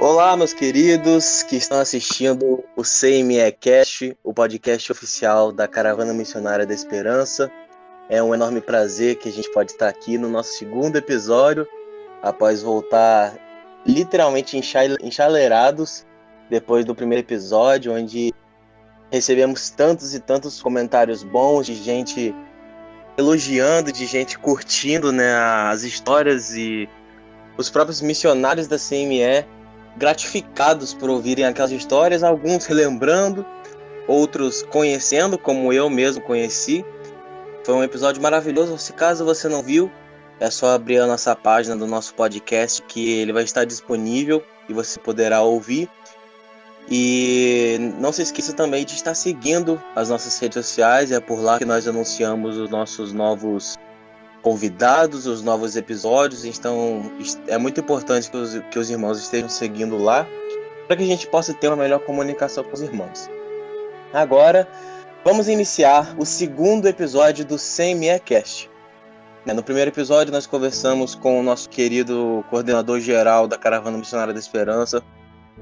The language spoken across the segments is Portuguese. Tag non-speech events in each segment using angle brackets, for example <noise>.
Olá, meus queridos que estão assistindo o CME Cast, o podcast oficial da Caravana Missionária da Esperança. É um enorme prazer que a gente pode estar aqui no nosso segundo episódio, após voltar literalmente enxaleirados depois do primeiro episódio, onde recebemos tantos e tantos comentários bons de gente elogiando, de gente curtindo né, as histórias e os próprios missionários da CME gratificados por ouvirem aquelas histórias, alguns relembrando, outros conhecendo, como eu mesmo conheci. Foi um episódio maravilhoso. Se caso você não viu, é só abrir a nossa página do nosso podcast que ele vai estar disponível e você poderá ouvir. E não se esqueça também de estar seguindo as nossas redes sociais, é por lá que nós anunciamos os nossos novos convidados, os novos episódios. Então é muito importante que os, que os irmãos estejam seguindo lá para que a gente possa ter uma melhor comunicação com os irmãos. Agora, vamos iniciar o segundo episódio do CME Cast. No primeiro episódio, nós conversamos com o nosso querido coordenador geral da Caravana Missionária da Esperança,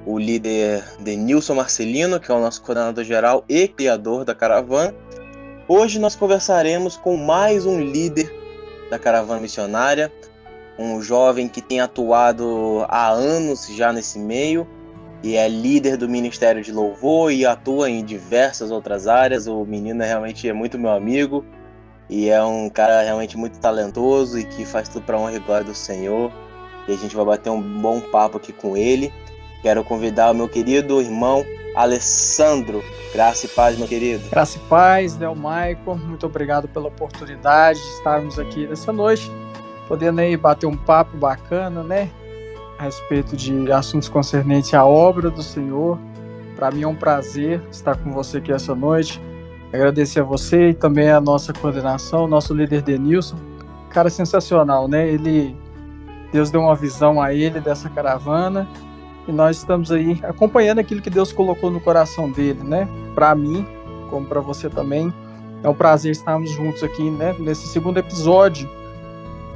o líder Denilson Marcelino, que é o nosso coordenador geral e criador da caravana. Hoje nós conversaremos com mais um líder da caravana missionária, um jovem que tem atuado há anos já nesse meio e é líder do Ministério de Louvor e atua em diversas outras áreas. O menino é realmente é muito meu amigo e é um cara realmente muito talentoso e que faz tudo para honra e glória do Senhor. E a gente vai bater um bom papo aqui com ele. Quero convidar o meu querido irmão Alessandro. Graça e paz, meu querido. Graça e paz, Del Maico. Muito obrigado pela oportunidade de estarmos aqui nessa noite, podendo aí bater um papo bacana, né? A respeito de assuntos concernentes à obra do Senhor. Para mim é um prazer estar com você aqui essa noite. Agradecer a você e também a nossa coordenação, nosso líder Denilson. Cara sensacional, né? Ele Deus deu uma visão a ele dessa caravana e nós estamos aí acompanhando aquilo que Deus colocou no coração dele, né? Para mim, como para você também. É um prazer estarmos juntos aqui, né? Nesse segundo episódio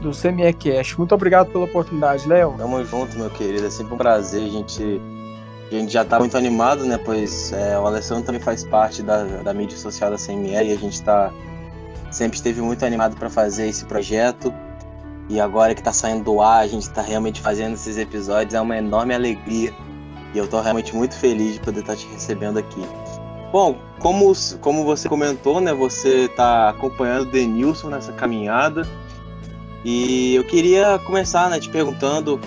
do CME Cash. Muito obrigado pela oportunidade, Léo. Tamo junto, meu querido. É sempre um prazer. A gente, a gente já tá muito animado, né? Pois é, o Alessandro também faz parte da, da mídia social da CME e a gente tá sempre esteve muito animado para fazer esse projeto. E agora que tá saindo do ar, a gente tá realmente fazendo esses episódios, é uma enorme alegria. E eu tô realmente muito feliz de poder estar tá te recebendo aqui. Bom, como, como você comentou, né, você tá acompanhando o Denilson nessa caminhada. E eu queria começar, né, te perguntando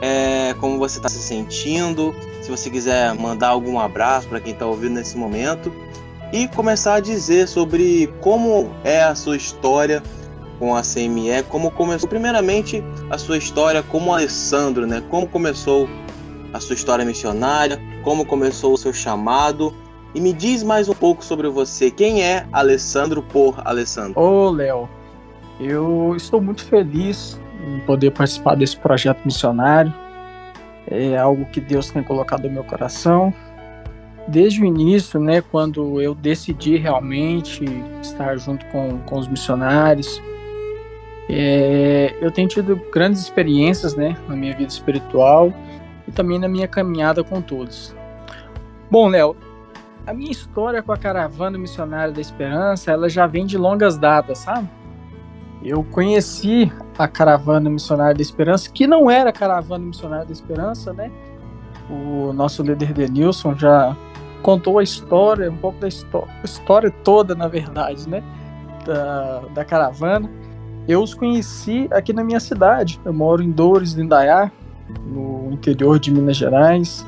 é, como você está se sentindo, se você quiser mandar algum abraço para quem está ouvindo nesse momento e começar a dizer sobre como é a sua história com a CME, como começou primeiramente a sua história como Alessandro, né? Como começou a sua história missionária, como começou o seu chamado. E me diz mais um pouco sobre você. Quem é Alessandro por Alessandro? Ô, Léo, eu estou muito feliz em poder participar desse projeto missionário. É algo que Deus tem colocado no meu coração. Desde o início, né, quando eu decidi realmente estar junto com, com os missionários, é, eu tenho tido grandes experiências né, na minha vida espiritual e também na minha caminhada com todos. Bom, Léo, a minha história com a caravana missionária da Esperança, ela já vem de longas datas, sabe? Eu conheci a caravana missionária da Esperança, que não era a caravana missionária da Esperança, né? O nosso líder Denilson já contou a história, um pouco da história toda, na verdade, né? Da, da caravana. Eu os conheci aqui na minha cidade. Eu moro em Dores, Lindaiá, no interior de Minas Gerais,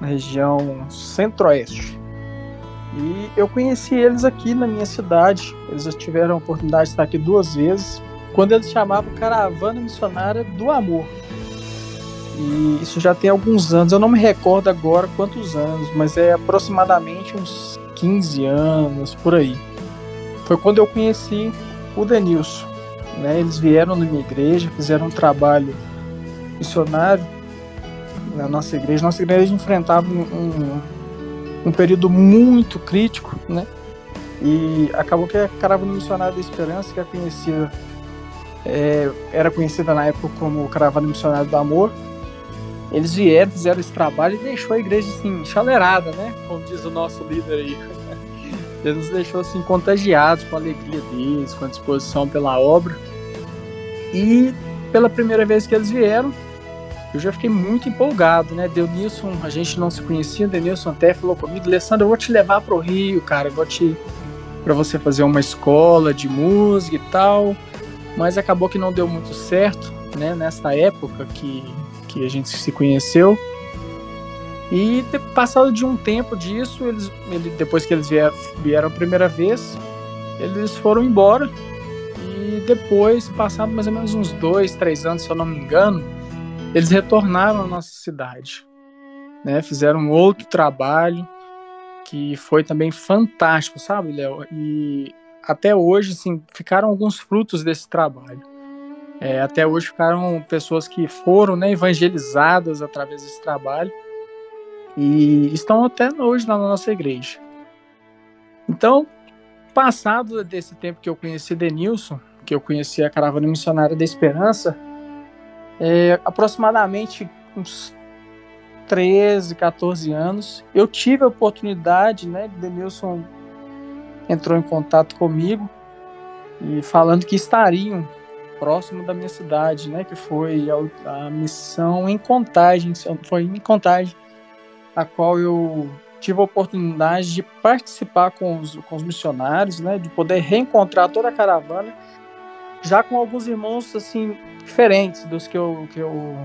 na região centro-oeste. E eu conheci eles aqui na minha cidade. Eles já tiveram a oportunidade de estar aqui duas vezes, quando eles chamavam Caravana Missionária do Amor. E isso já tem alguns anos, eu não me recordo agora quantos anos, mas é aproximadamente uns 15 anos por aí. Foi quando eu conheci o Denilson. Né? Eles vieram minha igreja, fizeram um trabalho missionário na nossa igreja. Nossa igreja enfrentava um, um, um período muito crítico, né? E acabou que a Caravana Missionária da Esperança, que é conhecida, é, era conhecida na época como Caravana Missionária do Amor, eles vieram, fizeram esse trabalho e deixou a igreja assim, chalerada, né? Como diz o nosso líder aí. Ele nos deixou assim contagiados com a alegria deles, com a disposição pela obra. E pela primeira vez que eles vieram, eu já fiquei muito empolgado, né? Denilson, a gente não se conhecia, Denilson até falou comigo, Alessandro, eu vou te levar para o Rio, cara, eu vou te para você fazer uma escola de música e tal. Mas acabou que não deu muito certo, né? Nessa época que, que a gente se conheceu. E passado de um tempo disso, eles, ele, depois que eles vieram, vieram a primeira vez, eles foram embora. E depois, passado mais ou menos uns dois, três anos, se eu não me engano, eles retornaram à nossa cidade. Né? Fizeram outro trabalho que foi também fantástico, sabe, Léo? E até hoje, assim, ficaram alguns frutos desse trabalho. É, até hoje ficaram pessoas que foram né, evangelizadas através desse trabalho e estão até hoje na nossa igreja. Então, passado desse tempo que eu conheci Denilson, que eu conheci a Caravana Missionária da Esperança, é, aproximadamente uns 13, 14 anos, eu tive a oportunidade, né, Denilson entrou em contato comigo e falando que estariam próximo da minha cidade, né, que foi a, a missão em Contagem, foi em Contagem, a qual eu tive a oportunidade de participar com os, com os missionários, né, de poder reencontrar toda a caravana, já com alguns irmãos assim diferentes dos que eu, que eu,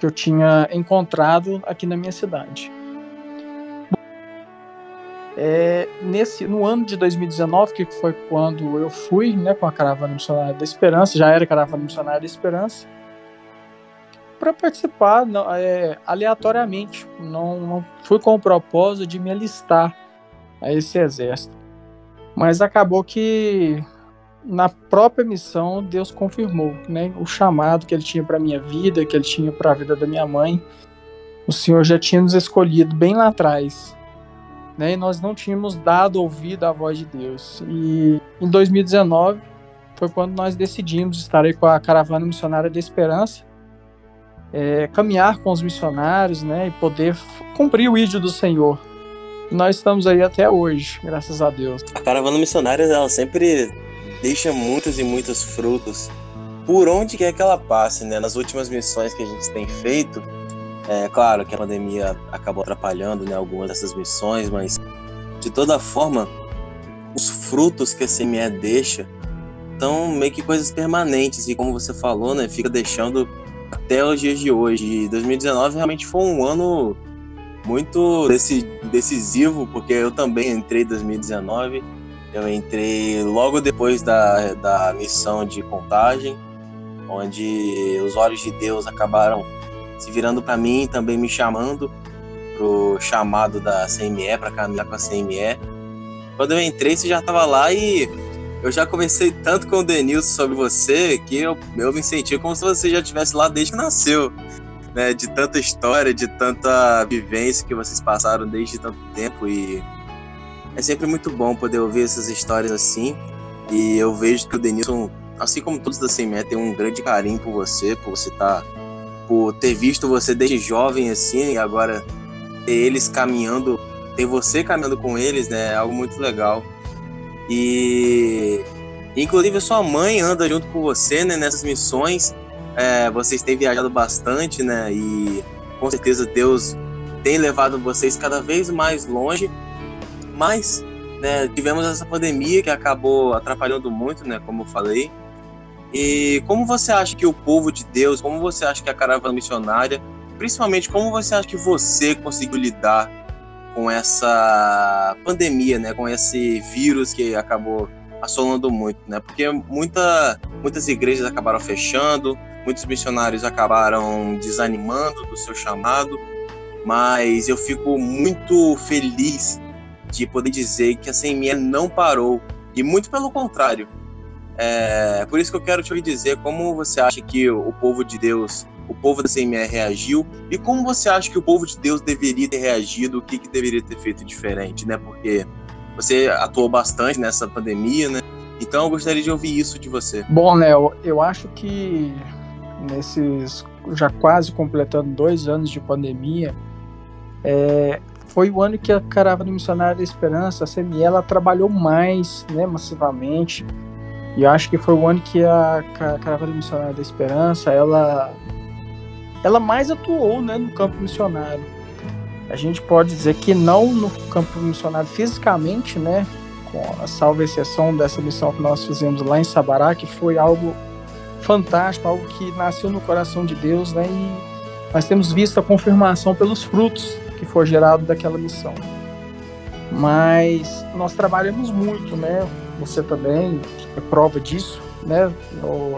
que eu tinha encontrado aqui na minha cidade. É, nesse, no ano de 2019, que foi quando eu fui né, com a Caravana Missionária da Esperança, já era Caravana Missionária da Esperança, para participar não, é, aleatoriamente. Não, não fui com o propósito de me alistar a esse exército. Mas acabou que na própria missão Deus confirmou né, o chamado que ele tinha para minha vida, que ele tinha para a vida da minha mãe. O Senhor já tinha nos escolhido bem lá atrás. Né, e nós não tínhamos dado ouvido à voz de Deus. E em 2019 foi quando nós decidimos estar aí com a Caravana Missionária da Esperança é, caminhar com os missionários, né, e poder cumprir o ídolo do Senhor. Nós estamos aí até hoje, graças a Deus. A caravana missionária ela sempre deixa muitos e muitos frutos por onde quer que ela passe, né? Nas últimas missões que a gente tem feito, é claro que a pandemia acabou atrapalhando, né, algumas dessas missões, mas de toda forma, os frutos que a CME deixa são meio que coisas permanentes e como você falou, né, fica deixando até os dias de hoje. 2019 realmente foi um ano muito decisivo, porque eu também entrei em 2019. Eu entrei logo depois da, da missão de contagem, onde os olhos de Deus acabaram se virando para mim, também me chamando pro chamado da CME, para caminhar com a CME. Quando eu entrei, você já estava lá e eu já conversei tanto com o Denilson sobre você que eu, eu me senti como se você já estivesse lá desde que nasceu. Né, de tanta história, de tanta vivência que vocês passaram desde tanto tempo e é sempre muito bom poder ouvir essas histórias assim. E eu vejo que o Denilson, assim como todos da CME, tem um grande carinho por você, por você tá, por ter visto você desde jovem assim e agora ter eles caminhando, ter você caminhando com eles, né, é algo muito legal. E inclusive a sua mãe anda junto com você né, nessas missões. É, vocês têm viajado bastante, né? E com certeza Deus tem levado vocês cada vez mais longe. Mas né, tivemos essa pandemia que acabou atrapalhando muito, né? Como eu falei. E como você acha que o povo de Deus, como você acha que a caravana missionária, principalmente como você acha que você conseguiu lidar com essa pandemia, né, com esse vírus que acabou assolando muito, né? Porque muita, muitas igrejas acabaram fechando, muitos missionários acabaram desanimando do seu chamado, mas eu fico muito feliz de poder dizer que a CME não parou e muito pelo contrário. É, por isso que eu quero te dizer como você acha que o povo de Deus o povo da CMR reagiu e como você acha que o povo de Deus deveria ter reagido, o que, que deveria ter feito diferente, né? Porque você atuou bastante nessa pandemia, né? Então eu gostaria de ouvir isso de você. Bom, Léo, eu acho que nesses já quase completando dois anos de pandemia, é, foi o ano que a Caravana Missionária da Esperança, a CME, ela trabalhou mais, né, massivamente. E eu acho que foi o ano que a Caravana Missionária da Esperança, ela, ela mais atuou, né, no campo missionário. A gente pode dizer que não no campo missionário fisicamente, né, com a salva exceção dessa missão que nós fizemos lá em Sabará, que foi algo fantástico, algo que nasceu no coração de Deus, né, e nós temos visto a confirmação pelos frutos que foi gerado daquela missão. Mas nós trabalhamos muito, né? Você também é prova disso, né,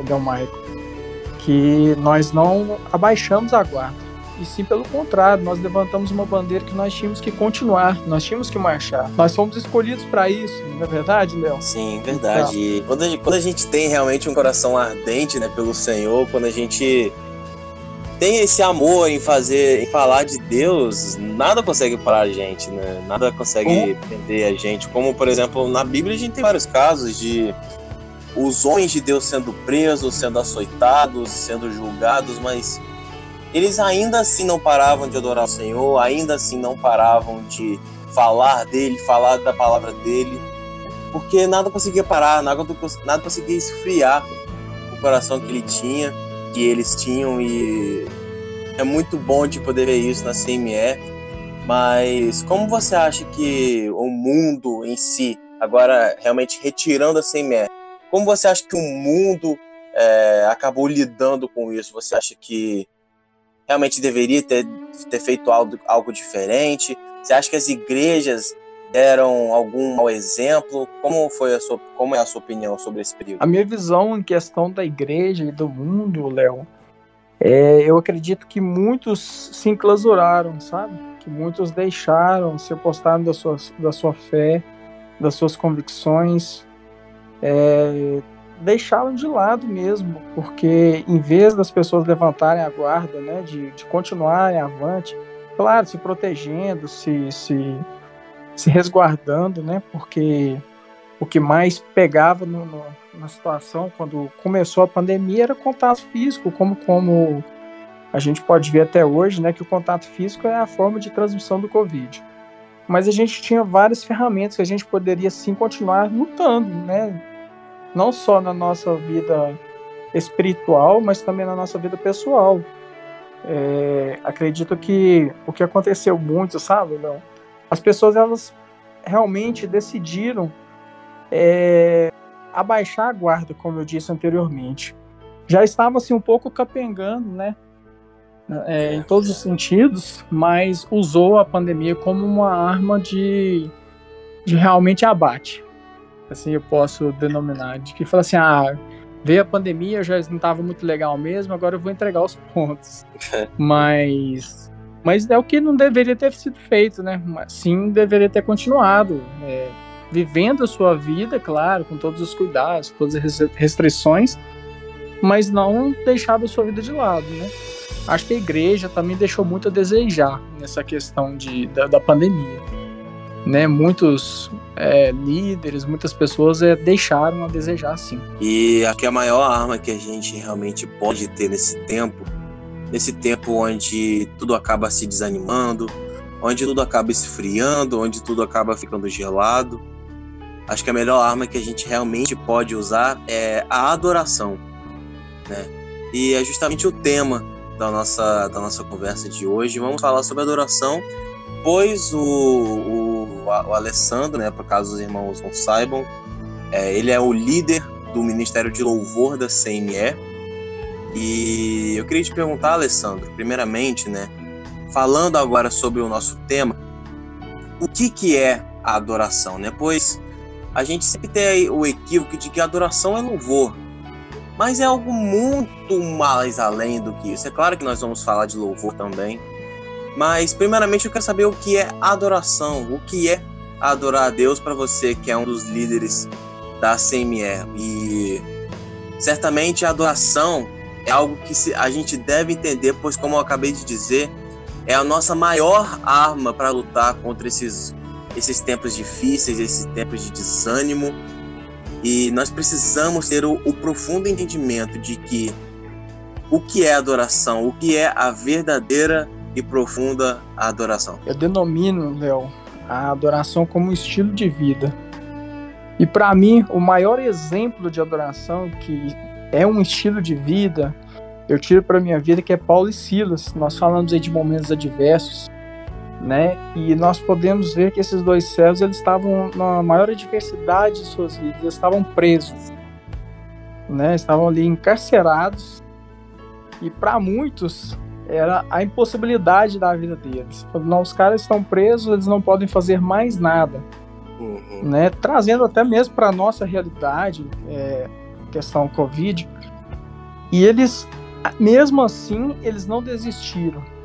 Delmaico, que nós não abaixamos a guarda. E sim, pelo contrário, nós levantamos uma bandeira que nós tínhamos que continuar, nós tínhamos que marchar. Nós fomos escolhidos para isso, não é verdade, Léo? Sim, verdade. Então. Quando, a gente, quando a gente tem realmente um coração ardente né, pelo Senhor, quando a gente tem esse amor em fazer, em falar de Deus, nada consegue parar a gente, né? Nada consegue prender a gente. Como, por exemplo, na Bíblia a gente tem vários casos de os homens de Deus sendo presos, sendo açoitados, sendo julgados, mas eles ainda assim não paravam de adorar o Senhor, ainda assim não paravam de falar dele, falar da palavra dele, porque nada conseguia parar, nada, nada conseguia esfriar o coração que ele tinha que eles tinham e é muito bom de poder ver isso na CME. Mas como você acha que o mundo em si, agora realmente retirando a CME, como você acha que o mundo é, acabou lidando com isso? Você acha que realmente deveria ter, ter feito algo, algo diferente? Você acha que as igrejas deram algum mau exemplo? Como foi a sua, como é a sua opinião sobre esse período? A minha visão em questão da igreja e do mundo, Léo, é, eu acredito que muitos se enclausuraram, sabe? Que muitos deixaram, se apostaram da sua, da sua fé, das suas convicções, é, deixaram de lado mesmo, porque em vez das pessoas levantarem a guarda, né, de, de continuarem avante, claro, se protegendo, se, se se resguardando, né? Porque o que mais pegava no, no, na situação quando começou a pandemia era contato físico, como, como a gente pode ver até hoje, né? Que o contato físico é a forma de transmissão do Covid. Mas a gente tinha várias ferramentas que a gente poderia sim continuar lutando, né? Não só na nossa vida espiritual, mas também na nossa vida pessoal. É, acredito que o que aconteceu muito, sabe, Léo? as pessoas elas realmente decidiram é, abaixar a guarda, como eu disse anteriormente. Já estava assim um pouco capengando, né? É, em todos os sentidos, mas usou a pandemia como uma arma de, de realmente abate. Assim eu posso denominar. De que fala assim: ah, veio a pandemia, já não estava muito legal mesmo, agora eu vou entregar os pontos. mas mas é o que não deveria ter sido feito, né? Sim, deveria ter continuado. É, vivendo a sua vida, claro, com todos os cuidados, todas as restrições, mas não deixado a sua vida de lado, né? Acho que a igreja também deixou muito a desejar nessa questão de, da, da pandemia. Né, muitos é, líderes, muitas pessoas é, deixaram a desejar sim. E aqui a maior arma que a gente realmente pode ter nesse tempo nesse tempo onde tudo acaba se desanimando, onde tudo acaba esfriando, onde tudo acaba ficando gelado. Acho que a melhor arma que a gente realmente pode usar é a adoração, né? E é justamente o tema da nossa, da nossa conversa de hoje. Vamos falar sobre adoração, pois o, o, o Alessandro, né, por caso os irmãos não saibam, é, ele é o líder do Ministério de Louvor da CME, e eu queria te perguntar, Alessandro, primeiramente, né, falando agora sobre o nosso tema, o que que é a adoração, né? Pois a gente sempre tem o equívoco de que a adoração é louvor, mas é algo muito mais além do que isso. É claro que nós vamos falar de louvor também, mas primeiramente eu quero saber o que é adoração, o que é adorar a Deus para você que é um dos líderes da CME. E certamente a adoração é algo que a gente deve entender, pois, como eu acabei de dizer, é a nossa maior arma para lutar contra esses, esses tempos difíceis, esses tempos de desânimo. E nós precisamos ter o, o profundo entendimento de que o que é adoração, o que é a verdadeira e profunda adoração. Eu denomino, Léo, a adoração como um estilo de vida. E para mim, o maior exemplo de adoração que é um estilo de vida, eu tiro para minha vida que é Paulo e Silas. Nós falamos aí de momentos adversos, né? E nós podemos ver que esses dois céus eles estavam na maior adversidade de suas vidas, eles estavam presos, né? Estavam ali encarcerados. E para muitos era a impossibilidade da vida deles. Não, os caras estão presos, eles não podem fazer mais nada, uhum. né? Trazendo até mesmo para nossa realidade, é, questão Covid. E eles, mesmo assim, eles não desistiram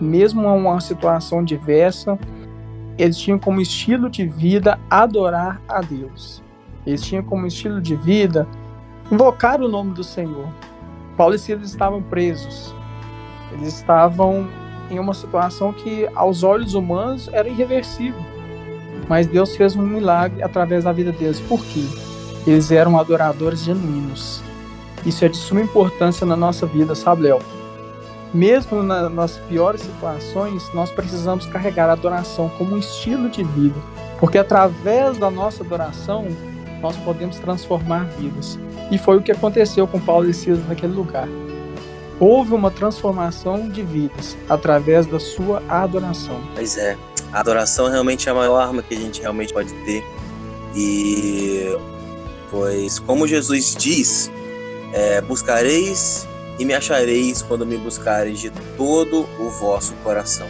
mesmo em uma situação diversa, eles tinham como estilo de vida adorar a Deus. Eles tinham como estilo de vida invocar o nome do Senhor. Paulo e Silas estavam presos. Eles estavam em uma situação que, aos olhos humanos, era irreversível. Mas Deus fez um milagre através da vida deles. Por quê? Eles eram adoradores genuínos. Isso é de suma importância na nossa vida, sabe, Léo? Mesmo na, nas piores situações, nós precisamos carregar a adoração como um estilo de vida, porque através da nossa adoração nós podemos transformar vidas. E foi o que aconteceu com Paulo e Silas naquele lugar. Houve uma transformação de vidas através da sua adoração. Pois é, a adoração realmente é a maior arma que a gente realmente pode ter. E pois como Jesus diz, é, buscareis e me achareis quando me buscareis de todo o vosso coração.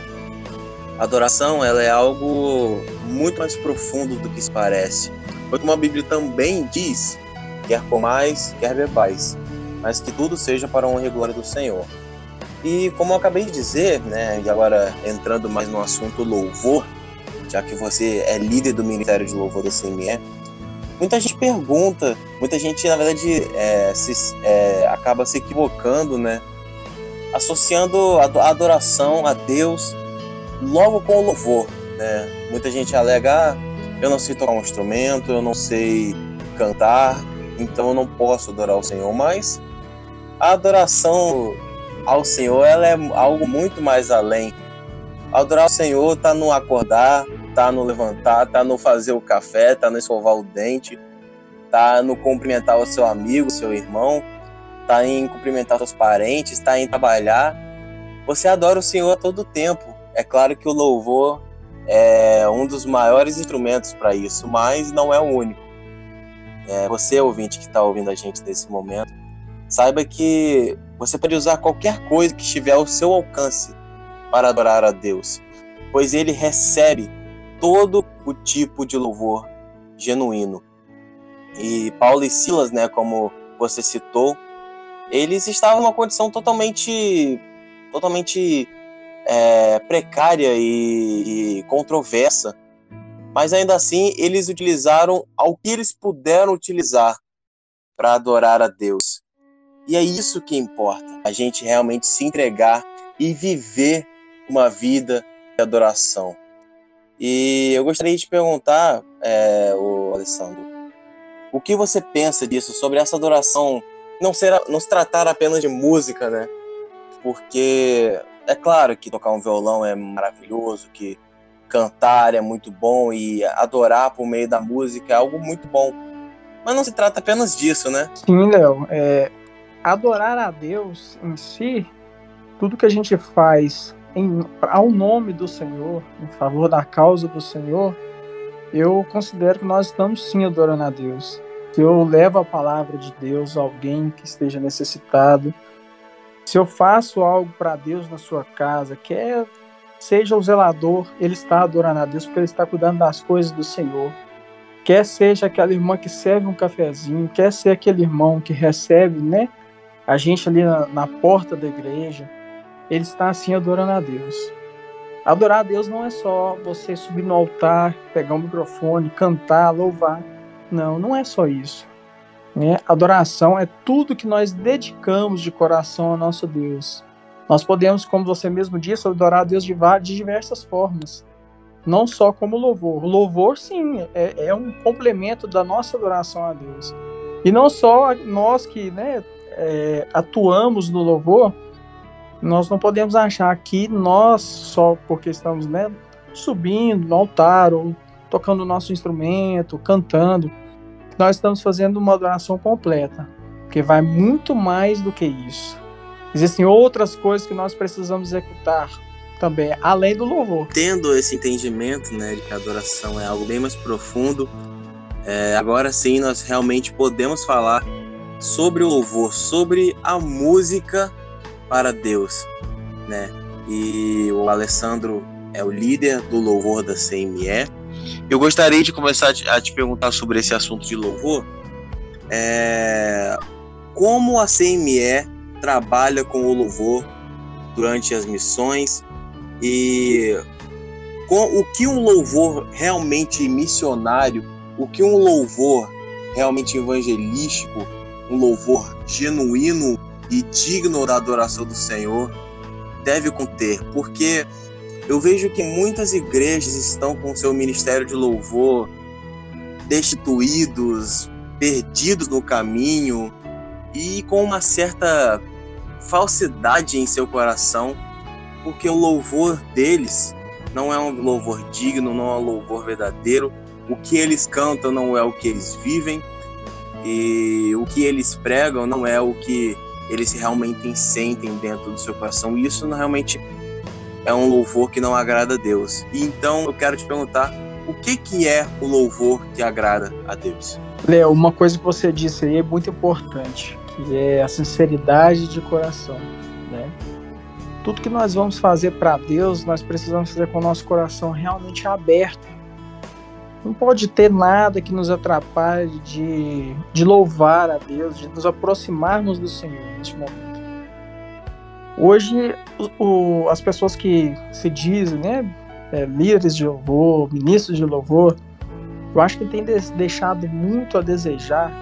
A adoração ela é algo muito mais profundo do que se parece. Foi como a Bíblia também diz, quer comais, quer bebais, mas que tudo seja para a honra e glória do Senhor. E como eu acabei de dizer, né, e agora entrando mais no assunto louvor, já que você é líder do Ministério de Louvor da CME, muita gente pergunta, muita gente, na verdade, é, se, é, acaba se equivocando, né? Associando a adoração a Deus logo com o louvor, né? Muita gente alega, ah, eu não sei tocar um instrumento, eu não sei cantar, então eu não posso adorar o Senhor, mas a adoração ao Senhor, ela é algo muito mais além. Adorar o Senhor está no acordar, tá no levantar, tá no fazer o café, tá no escovar o dente, tá no cumprimentar o seu amigo, seu irmão, tá em cumprimentar seus parentes, tá em trabalhar. Você adora o Senhor a todo tempo. É claro que o louvor é um dos maiores instrumentos para isso, mas não é o único. É, você, ouvinte que está ouvindo a gente nesse momento, saiba que você pode usar qualquer coisa que estiver ao seu alcance para adorar a Deus, pois ele recebe todo o tipo de louvor genuíno. E Paulo e Silas, né, como você citou, eles estavam numa condição totalmente, totalmente é, precária e, e controversa, mas ainda assim eles utilizaram ao que eles puderam utilizar para adorar a Deus. E é isso que importa, a gente realmente se entregar e viver uma vida de adoração. E eu gostaria de perguntar, é, o Alessandro, o que você pensa disso, sobre essa adoração não, ser, não se tratar apenas de música, né? Porque é claro que tocar um violão é maravilhoso, que cantar é muito bom e adorar por meio da música é algo muito bom. Mas não se trata apenas disso, né? Sim, Léo. É, adorar a Deus em si, tudo que a gente faz em, ao nome do Senhor, em favor da causa do Senhor, eu considero que nós estamos sim adorando a Deus. Se eu levo a palavra de Deus a alguém que esteja necessitado, se eu faço algo para Deus na sua casa, quer seja o zelador, ele está adorando a Deus porque ele está cuidando das coisas do Senhor. Quer seja aquela irmã que serve um cafezinho, quer ser aquele irmão que recebe, né, a gente ali na, na porta da igreja, ele está assim adorando a Deus. Adorar a Deus não é só você subir no altar, pegar um microfone, cantar, louvar. Não, não é só isso. Né? Adoração é tudo que nós dedicamos de coração ao nosso Deus. Nós podemos, como você mesmo disse, adorar a Deus de, de diversas formas. Não só como louvor. Louvor, sim, é, é, um complemento da nossa adoração a Deus. E não só nós que né, é, atuamos no louvor, nós não podemos achar que nós, só porque estamos né, subindo no altar ou tocando o nosso instrumento, cantando, nós estamos fazendo uma adoração completa, porque vai muito mais do que isso. Existem outras coisas que nós precisamos executar também, além do louvor. Tendo esse entendimento, né, de que a adoração é algo bem mais profundo, é, agora sim nós realmente podemos falar sobre o louvor, sobre a música para Deus, né? E o Alessandro é o líder do louvor da CME. Eu gostaria de começar a te perguntar sobre esse assunto de louvor. É... Como a CME trabalha com o louvor durante as missões e com o que um louvor realmente missionário, o que um louvor realmente evangelístico, um louvor genuíno e digno da adoração do Senhor deve conter, porque eu vejo que muitas igrejas estão com seu ministério de louvor destituídos, perdidos no caminho e com uma certa falsidade em seu coração, porque o louvor deles não é um louvor digno, não é um louvor verdadeiro. O que eles cantam não é o que eles vivem e o que eles pregam não é o que eles realmente sentem dentro do seu coração. E isso não realmente é um louvor que não agrada a Deus. E então eu quero te perguntar, o que que é o louvor que agrada a Deus? Léo, uma coisa que você disse aí é muito importante, que é a sinceridade de coração, né? Tudo que nós vamos fazer para Deus, nós precisamos fazer com o nosso coração realmente aberto. Não pode ter nada que nos atrapalhe de, de louvar a Deus, de nos aproximarmos do Senhor neste momento. Hoje, o, as pessoas que se dizem né, é, líderes de louvor, ministros de louvor, eu acho que tem deixado muito a desejar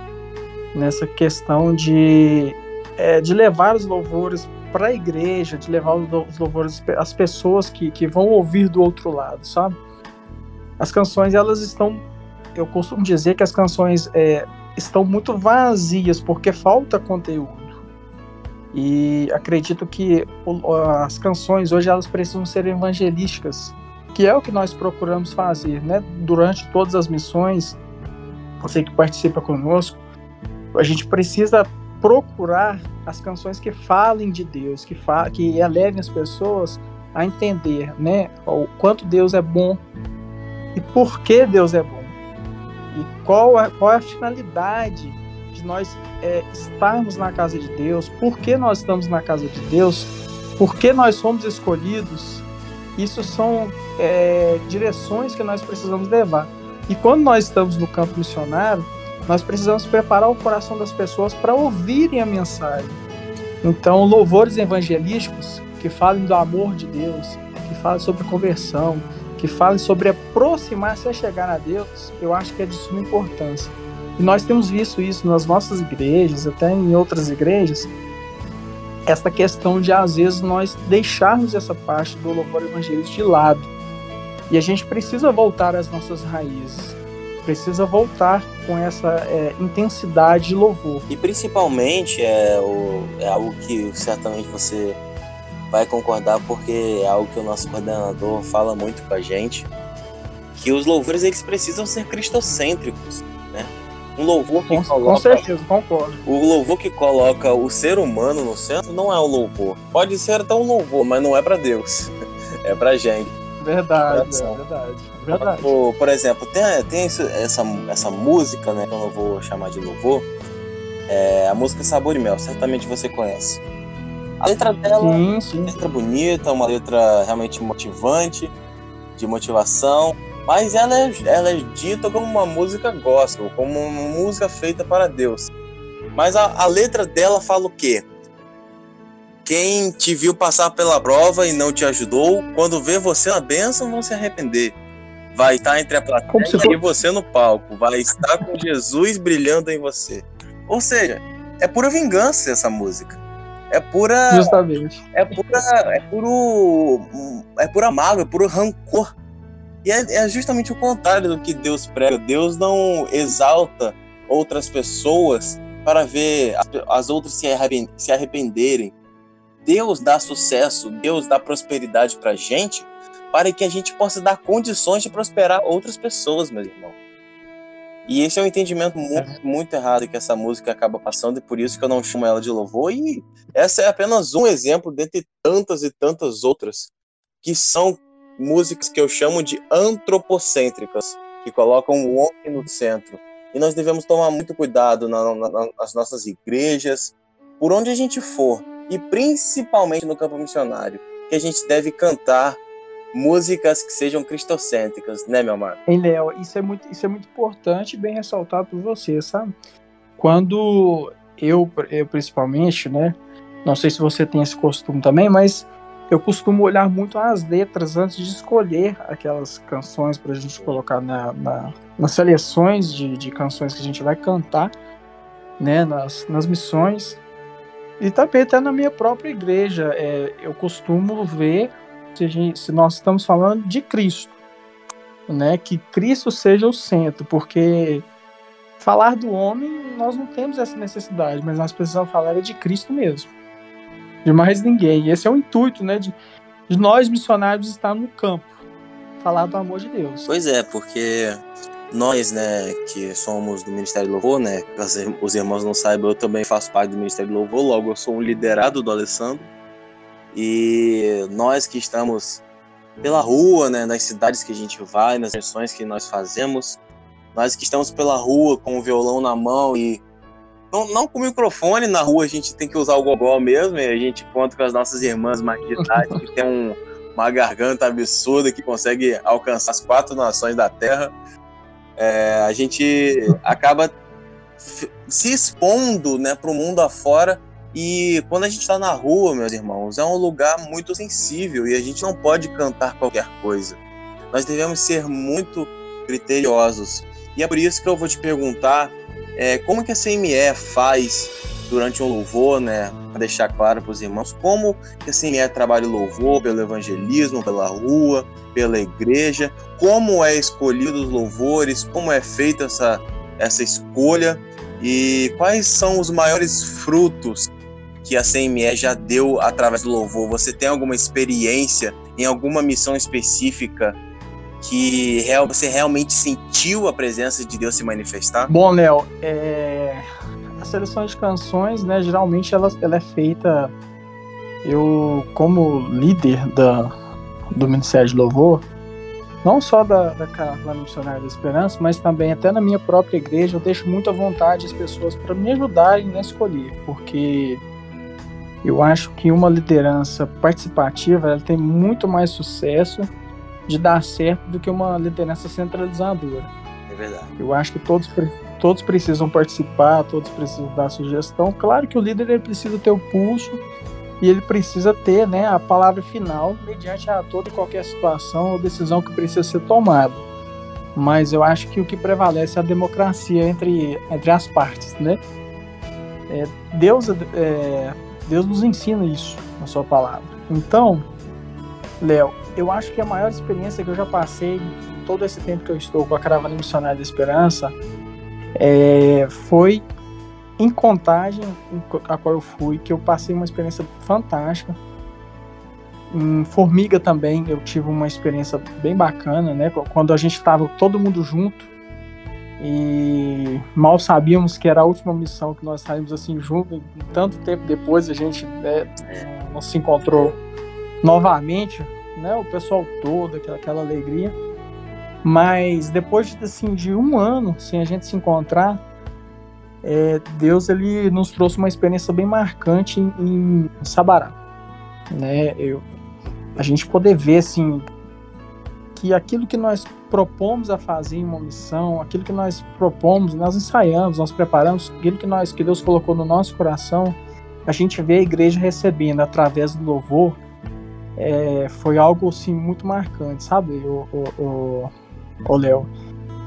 nessa questão de, é, de levar os louvores para a igreja, de levar os louvores às pessoas que, que vão ouvir do outro lado, sabe? As canções, elas estão, eu costumo dizer que as canções é, estão muito vazias porque falta conteúdo. E acredito que as canções hoje elas precisam ser evangelísticas, que é o que nós procuramos fazer, né? Durante todas as missões, você que participa conosco, a gente precisa procurar as canções que falem de Deus, que, fa que elevem as pessoas a entender, né, o quanto Deus é bom e por que Deus é bom e qual é, qual é a finalidade nós é, estarmos na casa de Deus, por que nós estamos na casa de Deus, por que nós somos escolhidos, isso são é, direções que nós precisamos levar. E quando nós estamos no campo missionário, nós precisamos preparar o coração das pessoas para ouvirem a mensagem. Então, louvores evangelísticos que falem do amor de Deus, que falem sobre conversão, que falem sobre aproximar-se a chegar a Deus, eu acho que é de suma importância. E nós temos visto isso nas nossas igrejas, até em outras igrejas, essa questão de às vezes nós deixarmos essa parte do louvor evangelista de lado. E a gente precisa voltar às nossas raízes, precisa voltar com essa é, intensidade de louvor. E principalmente é, o, é algo que certamente você vai concordar, porque é algo que o nosso coordenador fala muito com a gente, que os louvores eles precisam ser cristocêntricos, né? Um louvor que com, coloca. Com certeza, concordo. O louvor que coloca o ser humano no centro não é um louvor. Pode ser até um louvor, mas não é para Deus. <laughs> É pra gente. Verdade, é verdade. verdade. Por, por exemplo, tem, tem essa, essa música, né? Que eu não vou chamar de louvor. É a música Sabor e Mel, certamente você conhece. A letra dela sim, sim. é uma letra bonita, uma letra realmente motivante, de motivação. Mas ela é, ela é dita como uma música gospel, como uma música feita para Deus. Mas a, a letra dela fala o quê? Quem te viu passar pela prova e não te ajudou, quando vê você na bênção, vão se arrepender. Vai estar entre a plateia e você no palco. Vai estar com Jesus brilhando em você. Ou seja, é pura vingança essa música. É pura. Justamente. É pura. É puro. É pura mágoa, é puro rancor e é, é justamente o contrário do que Deus prega. Deus não exalta outras pessoas para ver as outras se arrependerem. Deus dá sucesso, Deus dá prosperidade para a gente, para que a gente possa dar condições de prosperar outras pessoas, meu irmão. E esse é um entendimento muito, muito errado que essa música acaba passando, e por isso que eu não chamo ela de louvor. E essa é apenas um exemplo dentre tantas e tantas outras, que são músicas que eu chamo de antropocêntricas, que colocam o homem no centro. E nós devemos tomar muito cuidado na, na, nas nossas igrejas, por onde a gente for, e principalmente no campo missionário, que a gente deve cantar músicas que sejam cristocêntricas, né, meu amor? Hein, Léo, isso é muito, isso é muito importante e bem ressaltado por você, sabe? Quando eu, eu principalmente, né, não sei se você tem esse costume também, mas eu costumo olhar muito as letras antes de escolher aquelas canções para a gente colocar na, na, nas seleções de, de canções que a gente vai cantar, né, nas, nas missões. E também até na minha própria igreja, é, eu costumo ver se, gente, se nós estamos falando de Cristo, né? Que Cristo seja o centro, porque falar do homem nós não temos essa necessidade, mas nós precisamos falar é de Cristo mesmo, de mais ninguém. E esse é o intuito, né? De, de nós missionários estar no campo, falar do amor de Deus. Pois é, porque nós, né, que somos do Ministério do Louvor, né, os irmãos não saibam, eu também faço parte do Ministério do Louvor, logo eu sou um liderado do Alessandro. E nós que estamos pela rua, né, nas cidades que a gente vai, nas missões que nós fazemos, nós que estamos pela rua com o violão na mão e não, não com o microfone na rua, a gente tem que usar o gogó mesmo, e a gente conta com as nossas irmãs mais de idade que tem um, uma garganta absurda que consegue alcançar as quatro nações da Terra. É, a gente acaba se expondo né, para o mundo afora e quando a gente está na rua, meus irmãos, é um lugar muito sensível e a gente não pode cantar qualquer coisa. Nós devemos ser muito criteriosos. E é por isso que eu vou te perguntar é, como que a CME faz durante um louvor, né? Para deixar claro para os irmãos como que a CME trabalha o louvor pelo evangelismo, pela rua, pela igreja, como é escolhido os louvores, como é feita essa, essa escolha e quais são os maiores frutos que a CME já deu através do louvor? Você tem alguma experiência em alguma missão específica que real, você realmente sentiu a presença de Deus se manifestar? Bom, Léo, é... a seleção de canções, né, geralmente ela, ela é feita. Eu, como líder da, do Ministério de Louvor, não só da, da Caravana Missionária da Esperança, mas também até na minha própria igreja, eu deixo muito à vontade as pessoas para me ajudarem a escolher, porque eu acho que uma liderança participativa ela tem muito mais sucesso de dar certo do que uma liderança centralizadora. É verdade. Eu acho que todos, todos precisam participar, todos precisam dar sugestão. Claro que o líder ele precisa ter o pulso e ele precisa ter né, a palavra final mediante a toda e qualquer situação ou decisão que precisa ser tomada. Mas eu acho que o que prevalece é a democracia entre, entre as partes, né? É, Deus é, Deus nos ensina isso na sua palavra. Então, Léo, eu acho que a maior experiência que eu já passei todo esse tempo que eu estou com a Caravana Missionária da Esperança é, foi em contagem a qual eu fui, que eu passei uma experiência fantástica. Em Formiga também eu tive uma experiência bem bacana, né? Quando a gente estava todo mundo junto, e mal sabíamos que era a última missão que nós saímos assim juntos. Tanto tempo depois a gente né, não se encontrou novamente, né? O pessoal todo, aquela, aquela alegria. Mas depois assim, de um ano sem a gente se encontrar, é, Deus ele nos trouxe uma experiência bem marcante em, em Sabará, né? Eu, a gente poder ver assim que aquilo que nós propomos a fazer em uma missão, aquilo que nós propomos, nós ensaiamos, nós preparamos, aquilo que nós que Deus colocou no nosso coração, a gente vê a igreja recebendo através do louvor, é, foi algo assim muito marcante, sabe, o, o, o, Léo.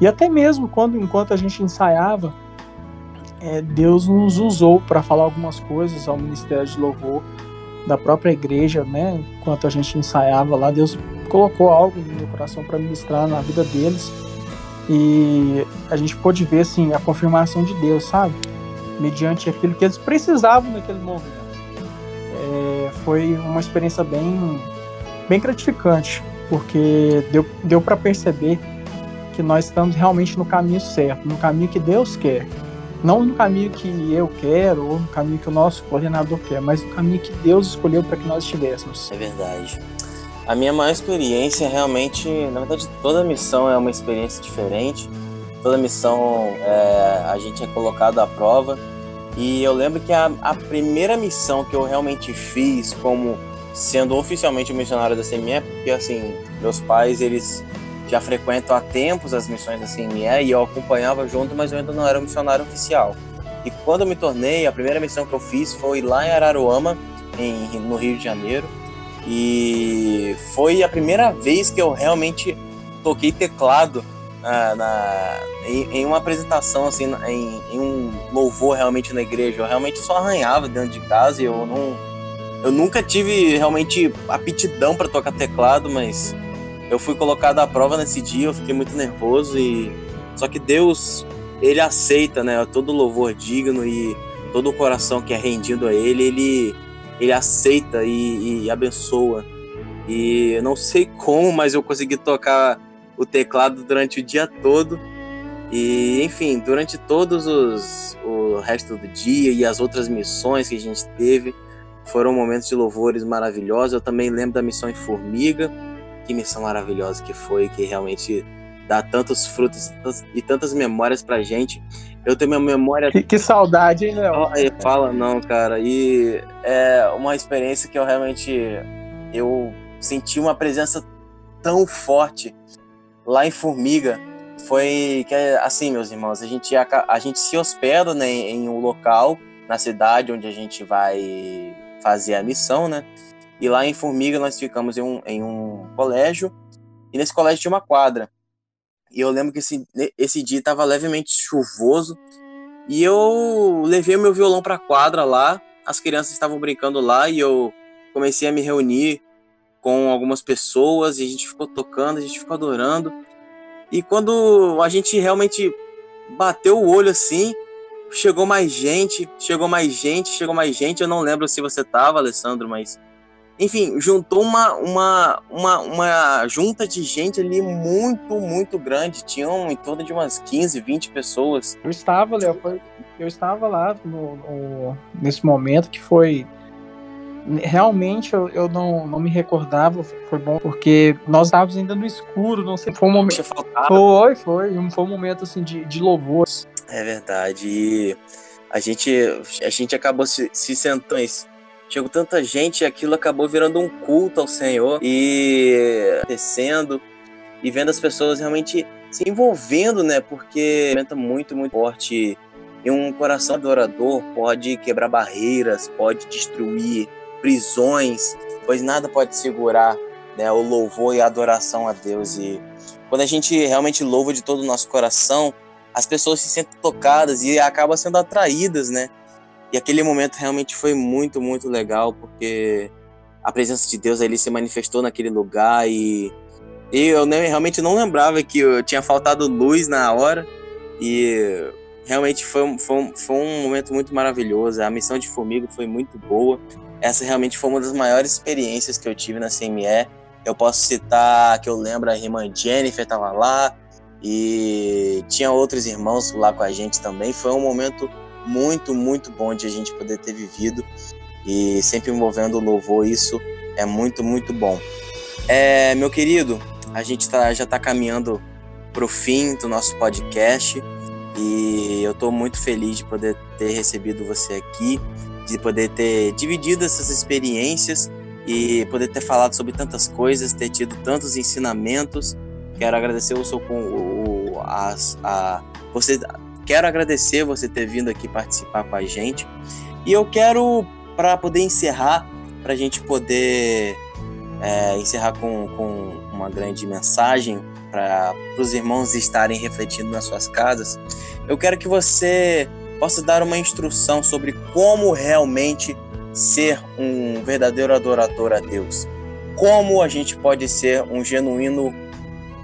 E até mesmo quando enquanto a gente ensaiava, é, Deus nos usou para falar algumas coisas ao ministério de louvor da própria igreja, né? Enquanto a gente ensaiava lá, Deus colocou algo no meu coração para ministrar na vida deles. E a gente pôde ver assim a confirmação de Deus, sabe? mediante aquilo que eles precisavam naquele momento. É, foi uma experiência bem, bem gratificante, porque deu, deu para perceber que nós estamos realmente no caminho certo, no caminho que Deus quer. Não no caminho que eu quero ou no caminho que o nosso coordenador quer, mas no caminho que Deus escolheu para que nós estivéssemos. É verdade. A minha maior experiência realmente, na verdade, toda missão é uma experiência diferente. Toda missão é, a gente é colocado à prova. E eu lembro que a, a primeira missão que eu realmente fiz como sendo oficialmente um missionário da CME, porque assim, meus pais, eles já frequentam há tempos as missões da CME e eu acompanhava junto, mas eu ainda não era um missionário oficial. E quando eu me tornei, a primeira missão que eu fiz foi lá em Araruama, em, no Rio de Janeiro. E foi a primeira vez que eu realmente toquei teclado na, na em, em, uma apresentação, assim, em, em, um louvor realmente na igreja. Eu realmente só arranhava dentro de casa e eu não. Eu nunca tive realmente aptidão para tocar teclado, mas eu fui colocado à prova nesse dia, eu fiquei muito nervoso e só que Deus, ele aceita, né, todo louvor digno e todo o coração que é rendido a ele, ele ele aceita e, e abençoa. E eu não sei como, mas eu consegui tocar o teclado durante o dia todo. E, enfim, durante todos os o resto do dia e as outras missões que a gente teve, foram momentos de louvores maravilhosos. Eu também lembro da missão em Formiga, que missão maravilhosa que foi, que realmente dá tantos frutos e tantas memórias pra gente. Eu tenho minha memória. Que, que saudade, hein, Léo? fala não, cara. E é uma experiência que eu realmente eu senti uma presença tão forte lá em Formiga. Foi que assim, meus irmãos, a gente a, a gente se hospeda né, em um local na cidade onde a gente vai fazer a missão, né? E lá em Formiga nós ficamos em um, em um colégio, e nesse colégio tinha uma quadra. E eu lembro que esse, esse dia estava levemente chuvoso, e eu levei meu violão para a quadra lá, as crianças estavam brincando lá, e eu comecei a me reunir com algumas pessoas, e a gente ficou tocando, a gente ficou adorando. E quando a gente realmente bateu o olho assim, chegou mais gente, chegou mais gente, chegou mais gente. Eu não lembro se você tava, Alessandro, mas enfim, juntou uma, uma, uma, uma junta de gente ali muito, muito grande. Tinham em torno de umas 15, 20 pessoas. Eu estava, Léo, eu estava lá no, no, nesse momento que foi. Realmente eu, eu não, não me recordava, foi bom, porque nós estávamos ainda no escuro, não sei. Foi um momento. Foi, foi. Foi um momento assim de, de louvor. É verdade. E a gente, a gente acabou se, se sentando Chegou tanta gente e aquilo acabou virando um culto ao Senhor e descendo e vendo as pessoas realmente se envolvendo, né? Porque é muito, muito forte. E um coração adorador pode quebrar barreiras, pode destruir prisões, pois nada pode segurar né, o louvor e a adoração a Deus. E quando a gente realmente louva de todo o nosso coração, as pessoas se sentem tocadas e acabam sendo atraídas, né? E aquele momento realmente foi muito, muito legal, porque a presença de Deus ali se manifestou naquele lugar e, e eu nem, realmente não lembrava que eu tinha faltado luz na hora e realmente foi, foi, foi um momento muito maravilhoso. A missão de Formiga foi muito boa. Essa realmente foi uma das maiores experiências que eu tive na CME. Eu posso citar que eu lembro a irmã Jennifer estava lá e tinha outros irmãos lá com a gente também. Foi um momento muito, muito bom de a gente poder ter vivido e sempre envolvendo o louvor, isso é muito, muito bom. É, meu querido, a gente tá, já está caminhando para o fim do nosso podcast e eu estou muito feliz de poder ter recebido você aqui, de poder ter dividido essas experiências e poder ter falado sobre tantas coisas, ter tido tantos ensinamentos. Quero agradecer o seu o, a, a, você Quero agradecer você ter vindo aqui participar com a gente. E eu quero, para poder encerrar, para a gente poder é, encerrar com, com uma grande mensagem para os irmãos estarem refletindo nas suas casas, eu quero que você possa dar uma instrução sobre como realmente ser um verdadeiro adorador a Deus. Como a gente pode ser um genuíno,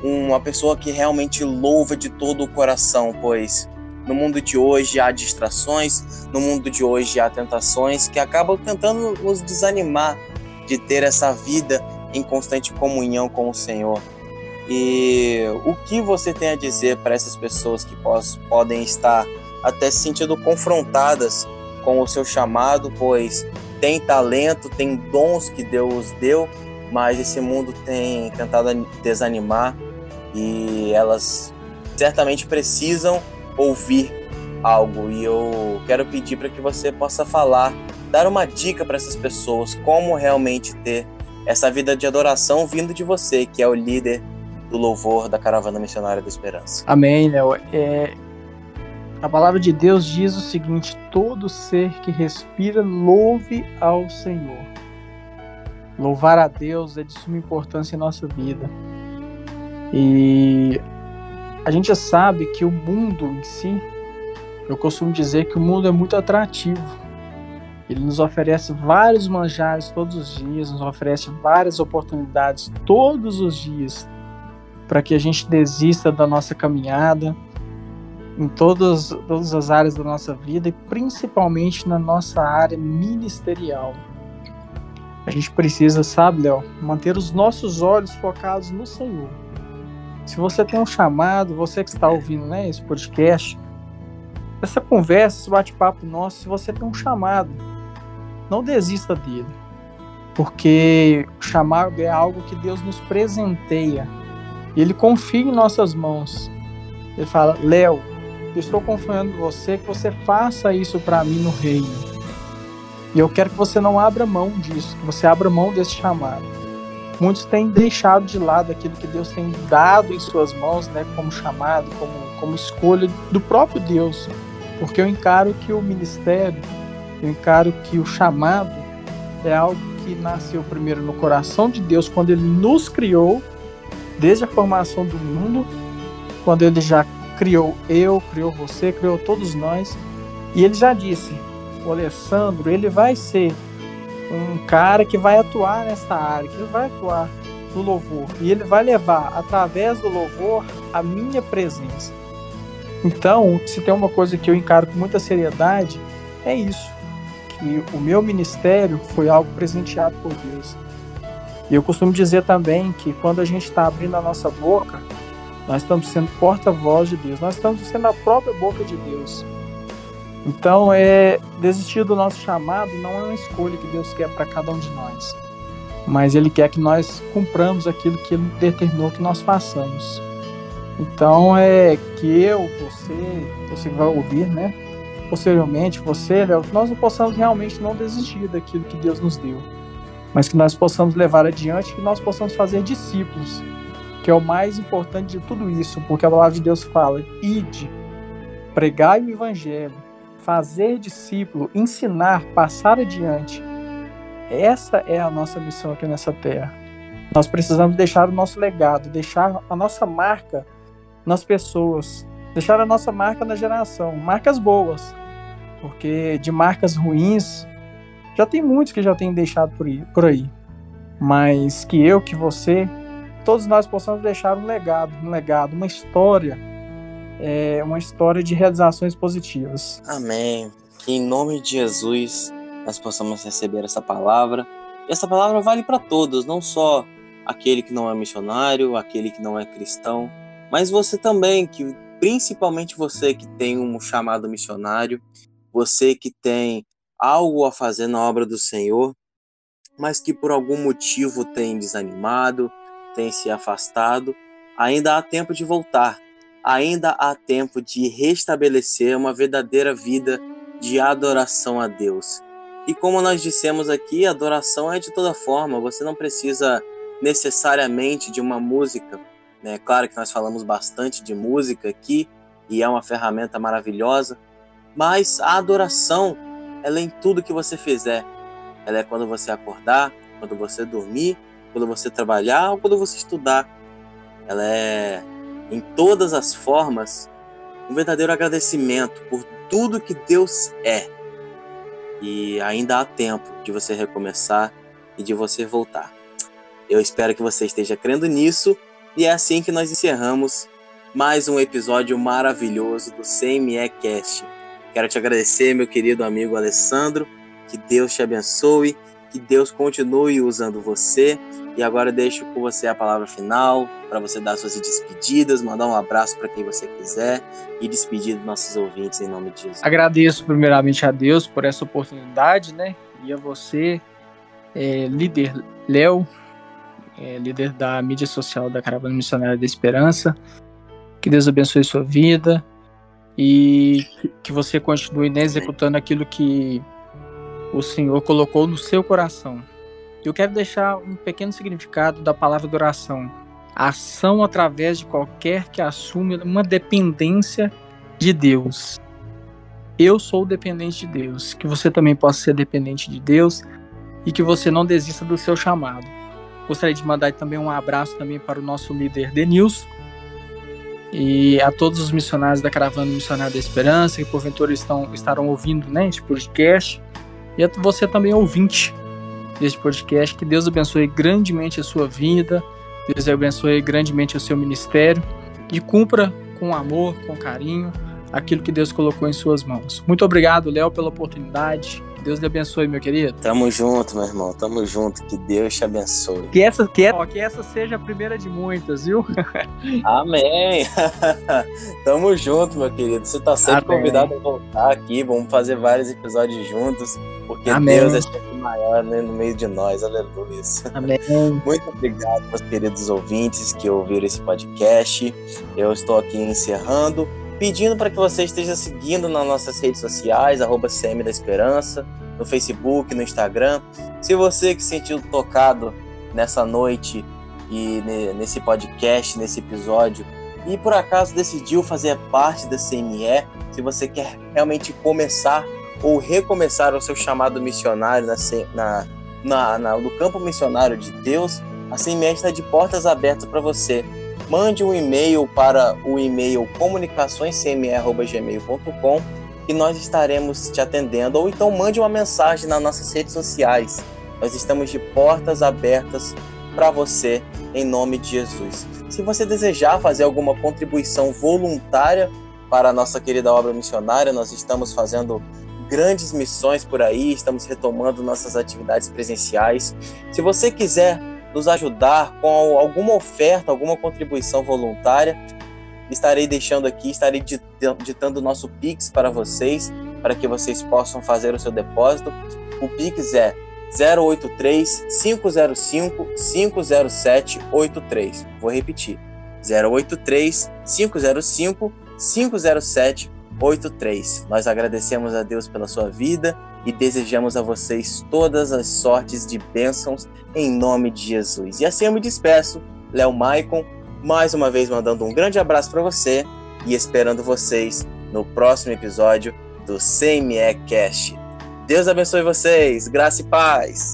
uma pessoa que realmente louva de todo o coração, pois no mundo de hoje há distrações, no mundo de hoje há tentações que acabam tentando nos desanimar de ter essa vida em constante comunhão com o Senhor. E o que você tem a dizer para essas pessoas que podem estar até se sentindo confrontadas com o seu chamado, pois tem talento, tem dons que Deus deu, mas esse mundo tem tentado desanimar e elas certamente precisam ouvir algo. E eu quero pedir para que você possa falar, dar uma dica para essas pessoas como realmente ter essa vida de adoração vindo de você, que é o líder do louvor da Caravana Missionária da Esperança. Amém, Léo. É, a palavra de Deus diz o seguinte: todo ser que respira, louve ao Senhor. Louvar a Deus é de suma importância em nossa vida. E a gente sabe que o mundo em si, eu costumo dizer que o mundo é muito atrativo. Ele nos oferece vários manjares todos os dias, nos oferece várias oportunidades todos os dias para que a gente desista da nossa caminhada, em todas, todas as áreas da nossa vida e principalmente na nossa área ministerial. A gente precisa, sabe, Léo, manter os nossos olhos focados no Senhor. Se você tem um chamado, você que está ouvindo né, esse podcast, essa conversa, esse bate-papo nosso, se você tem um chamado, não desista dele. Porque o chamado é algo que Deus nos presenteia. E Ele confia em nossas mãos. Ele fala: Léo, eu estou confiando em você que você faça isso para mim no reino. E eu quero que você não abra mão disso, que você abra mão desse chamado. Muitos têm deixado de lado aquilo que Deus tem dado em suas mãos, né, como chamado, como, como escolha do próprio Deus. Porque eu encaro que o ministério, eu encaro que o chamado é algo que nasceu primeiro no coração de Deus quando ele nos criou, desde a formação do mundo, quando ele já criou eu, criou você, criou todos nós. E ele já disse, o Alessandro, ele vai ser um cara que vai atuar nessa área, que vai atuar no louvor. E ele vai levar, através do louvor, a minha presença. Então, se tem uma coisa que eu encaro com muita seriedade, é isso. Que o meu ministério foi algo presenteado por Deus. E eu costumo dizer também que quando a gente está abrindo a nossa boca, nós estamos sendo porta-voz de Deus. Nós estamos sendo a própria boca de Deus. Então, é desistir do nosso chamado não é uma escolha que Deus quer para cada um de nós, mas Ele quer que nós cumpramos aquilo que Ele determinou que nós façamos. Então, é que eu, você, você vai ouvir, né? Posteriormente, você, nós não possamos realmente não desistir daquilo que Deus nos deu, mas que nós possamos levar adiante, que nós possamos fazer discípulos que é o mais importante de tudo isso, porque a palavra de Deus fala: ide, pregai o evangelho, fazer discípulo, ensinar, passar adiante. Essa é a nossa missão aqui nessa terra. Nós precisamos deixar o nosso legado, deixar a nossa marca nas pessoas, deixar a nossa marca na geração, marcas boas, porque de marcas ruins já tem muitos que já têm deixado por aí, mas que eu, que você todos nós possamos deixar um legado, um legado, uma história, é, uma história de realizações positivas. Amém. Que em nome de Jesus nós possamos receber essa palavra. E essa palavra vale para todos, não só aquele que não é missionário, aquele que não é cristão, mas você também, que principalmente você que tem um chamado missionário, você que tem algo a fazer na obra do Senhor, mas que por algum motivo tem desanimado, tem se afastado, ainda há tempo de voltar, ainda há tempo de restabelecer uma verdadeira vida de adoração a Deus. E como nós dissemos aqui, adoração é de toda forma, você não precisa necessariamente de uma música. Né? Claro que nós falamos bastante de música aqui e é uma ferramenta maravilhosa, mas a adoração ela é em tudo que você fizer. Ela é quando você acordar, quando você dormir quando você trabalhar ou quando você estudar. Ela é, em todas as formas, um verdadeiro agradecimento por tudo que Deus é. E ainda há tempo de você recomeçar e de você voltar. Eu espero que você esteja crendo nisso e é assim que nós encerramos mais um episódio maravilhoso do CME Cast. Quero te agradecer, meu querido amigo Alessandro. Que Deus te abençoe, que Deus continue usando você. E agora deixo com você a palavra final para você dar suas despedidas, mandar um abraço para quem você quiser e despedir dos nossos ouvintes em nome de Jesus. Agradeço primeiramente a Deus por essa oportunidade, né? E a você, é, líder Léo, é, líder da mídia social da Caravana Missionária da Esperança. Que Deus abençoe sua vida e que você continue né, executando aquilo que o Senhor colocou no seu coração. Eu quero deixar um pequeno significado da palavra de oração. Ação através de qualquer que assume uma dependência de Deus. Eu sou dependente de Deus, que você também possa ser dependente de Deus e que você não desista do seu chamado. Gostaria de mandar também um abraço também para o nosso líder Denilson e a todos os missionários da Caravana Missionária da Esperança que porventura estão, estarão ouvindo né, este podcast e a você também ouvinte deste podcast. Que Deus abençoe grandemente a sua vida, Deus abençoe grandemente o seu ministério e cumpra com amor, com carinho, aquilo que Deus colocou em suas mãos. Muito obrigado, Léo, pela oportunidade. Deus lhe abençoe, meu querido. Tamo junto, meu irmão. Tamo junto. Que Deus te abençoe. Que essa, que, que essa seja a primeira de muitas, viu? <laughs> Amém. <laughs> Tamo junto, meu querido. Você tá sempre Amém. convidado a voltar aqui. Vamos fazer vários episódios juntos. Porque Amém. Deus é sempre maior né, no meio de nós. Aleluia. Amém. <laughs> Muito obrigado, meus queridos ouvintes que ouviram esse podcast. Eu estou aqui encerrando pedindo para que você esteja seguindo nas nossas redes sociais, arroba CM da Esperança, no Facebook, no Instagram. Se você que se sentiu tocado nessa noite e nesse podcast, nesse episódio, e por acaso decidiu fazer parte da CME, se você quer realmente começar ou recomeçar o seu chamado missionário na, na, na, na no campo missionário de Deus, a CME está de portas abertas para você mande um e-mail para o e-mail comunicaçõescme.gmail.com e nós estaremos te atendendo, ou então mande uma mensagem nas nossas redes sociais. Nós estamos de portas abertas para você, em nome de Jesus. Se você desejar fazer alguma contribuição voluntária para a nossa querida obra missionária, nós estamos fazendo grandes missões por aí, estamos retomando nossas atividades presenciais. Se você quiser nos ajudar com alguma oferta, alguma contribuição voluntária, estarei deixando aqui, estarei ditando o nosso Pix para vocês, para que vocês possam fazer o seu depósito. O Pix é 083 505 507 83. Vou repetir. 083 505 507 83. Nós agradecemos a Deus pela sua vida e desejamos a vocês todas as sortes de bênçãos em nome de Jesus. E assim eu me despeço, Léo Maicon, mais uma vez mandando um grande abraço para você e esperando vocês no próximo episódio do CME Cast. Deus abençoe vocês, graça e paz.